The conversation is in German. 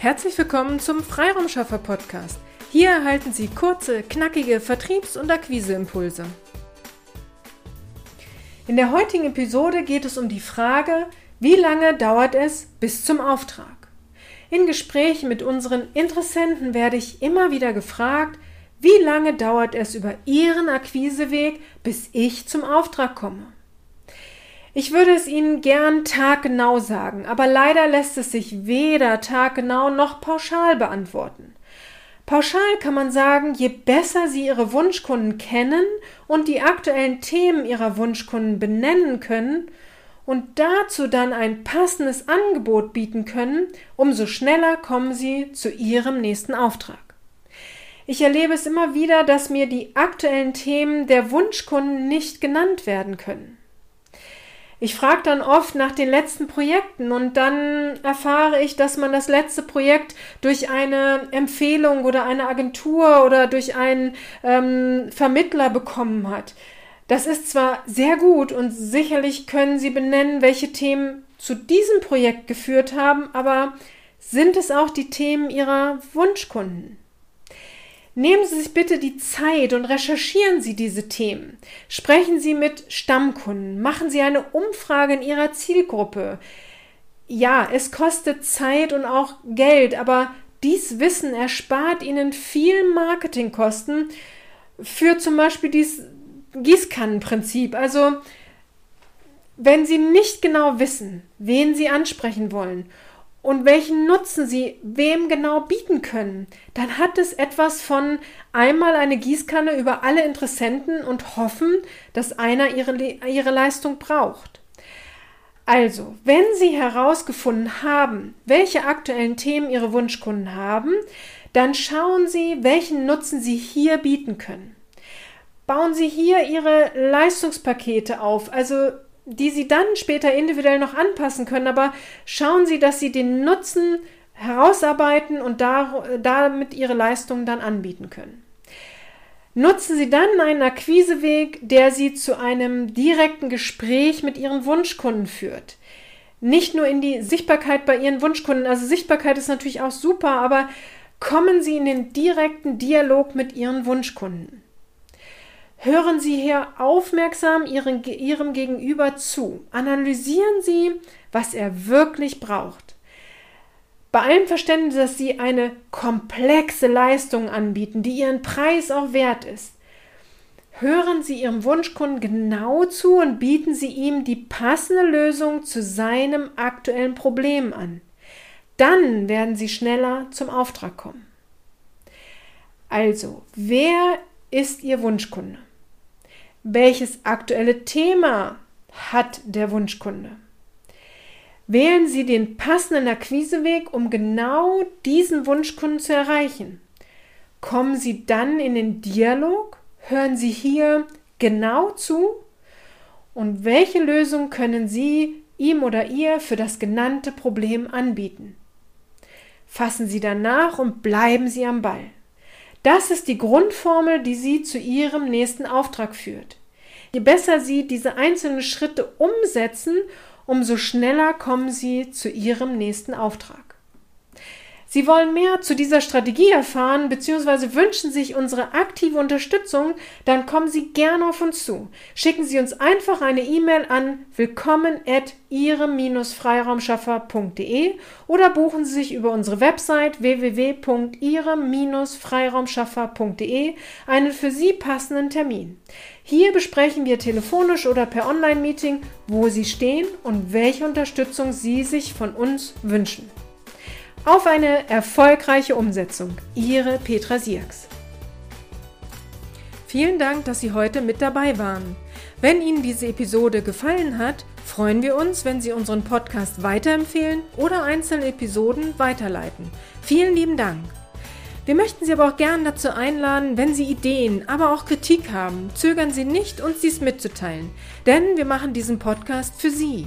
Herzlich willkommen zum Freiraumschaffer Podcast. Hier erhalten Sie kurze, knackige Vertriebs- und Akquiseimpulse. In der heutigen Episode geht es um die Frage, wie lange dauert es bis zum Auftrag? In Gesprächen mit unseren Interessenten werde ich immer wieder gefragt, wie lange dauert es über Ihren Akquiseweg, bis ich zum Auftrag komme? Ich würde es Ihnen gern taggenau sagen, aber leider lässt es sich weder taggenau noch pauschal beantworten. Pauschal kann man sagen, je besser Sie Ihre Wunschkunden kennen und die aktuellen Themen Ihrer Wunschkunden benennen können und dazu dann ein passendes Angebot bieten können, umso schneller kommen Sie zu Ihrem nächsten Auftrag. Ich erlebe es immer wieder, dass mir die aktuellen Themen der Wunschkunden nicht genannt werden können. Ich frage dann oft nach den letzten Projekten und dann erfahre ich, dass man das letzte Projekt durch eine Empfehlung oder eine Agentur oder durch einen ähm, Vermittler bekommen hat. Das ist zwar sehr gut und sicherlich können Sie benennen, welche Themen zu diesem Projekt geführt haben, aber sind es auch die Themen Ihrer Wunschkunden? Nehmen Sie sich bitte die Zeit und recherchieren Sie diese Themen. Sprechen Sie mit Stammkunden. Machen Sie eine Umfrage in Ihrer Zielgruppe. Ja, es kostet Zeit und auch Geld, aber dies Wissen erspart Ihnen viel Marketingkosten für zum Beispiel dieses Gießkannenprinzip. Also, wenn Sie nicht genau wissen, wen Sie ansprechen wollen und welchen Nutzen sie wem genau bieten können, dann hat es etwas von einmal eine Gießkanne über alle Interessenten und hoffen, dass einer ihre, ihre Leistung braucht. Also, wenn Sie herausgefunden haben, welche aktuellen Themen Ihre Wunschkunden haben, dann schauen Sie, welchen Nutzen Sie hier bieten können. Bauen Sie hier Ihre Leistungspakete auf, also die Sie dann später individuell noch anpassen können, aber schauen Sie, dass Sie den Nutzen herausarbeiten und da, damit Ihre Leistungen dann anbieten können. Nutzen Sie dann einen Akquiseweg, der Sie zu einem direkten Gespräch mit Ihren Wunschkunden führt. Nicht nur in die Sichtbarkeit bei Ihren Wunschkunden, also Sichtbarkeit ist natürlich auch super, aber kommen Sie in den direkten Dialog mit Ihren Wunschkunden. Hören Sie hier aufmerksam Ihren, Ihrem Gegenüber zu. Analysieren Sie, was er wirklich braucht. Bei allem Verständnis, dass Sie eine komplexe Leistung anbieten, die Ihren Preis auch wert ist. Hören Sie Ihrem Wunschkunden genau zu und bieten Sie ihm die passende Lösung zu seinem aktuellen Problem an. Dann werden Sie schneller zum Auftrag kommen. Also, wer ist Ihr Wunschkunde? Welches aktuelle Thema hat der Wunschkunde? Wählen Sie den passenden Akquiseweg, um genau diesen Wunschkunden zu erreichen. Kommen Sie dann in den Dialog, hören Sie hier genau zu und welche Lösung können Sie ihm oder ihr für das genannte Problem anbieten. Fassen Sie danach und bleiben Sie am Ball. Das ist die Grundformel, die Sie zu Ihrem nächsten Auftrag führt. Je besser Sie diese einzelnen Schritte umsetzen, umso schneller kommen Sie zu Ihrem nächsten Auftrag. Sie wollen mehr zu dieser Strategie erfahren bzw. wünschen sich unsere aktive Unterstützung, dann kommen Sie gerne auf uns zu. Schicken Sie uns einfach eine E-Mail an willkommen at ihrem-freiraumschaffer.de oder buchen Sie sich über unsere Website www.ihrem-freiraumschaffer.de einen für Sie passenden Termin. Hier besprechen wir telefonisch oder per Online-Meeting, wo Sie stehen und welche Unterstützung Sie sich von uns wünschen. Auf eine erfolgreiche Umsetzung. Ihre Petra Siaks. Vielen Dank, dass Sie heute mit dabei waren. Wenn Ihnen diese Episode gefallen hat, freuen wir uns, wenn Sie unseren Podcast weiterempfehlen oder einzelne Episoden weiterleiten. Vielen lieben Dank. Wir möchten Sie aber auch gern dazu einladen, wenn Sie Ideen, aber auch Kritik haben, zögern Sie nicht, uns dies mitzuteilen, denn wir machen diesen Podcast für Sie.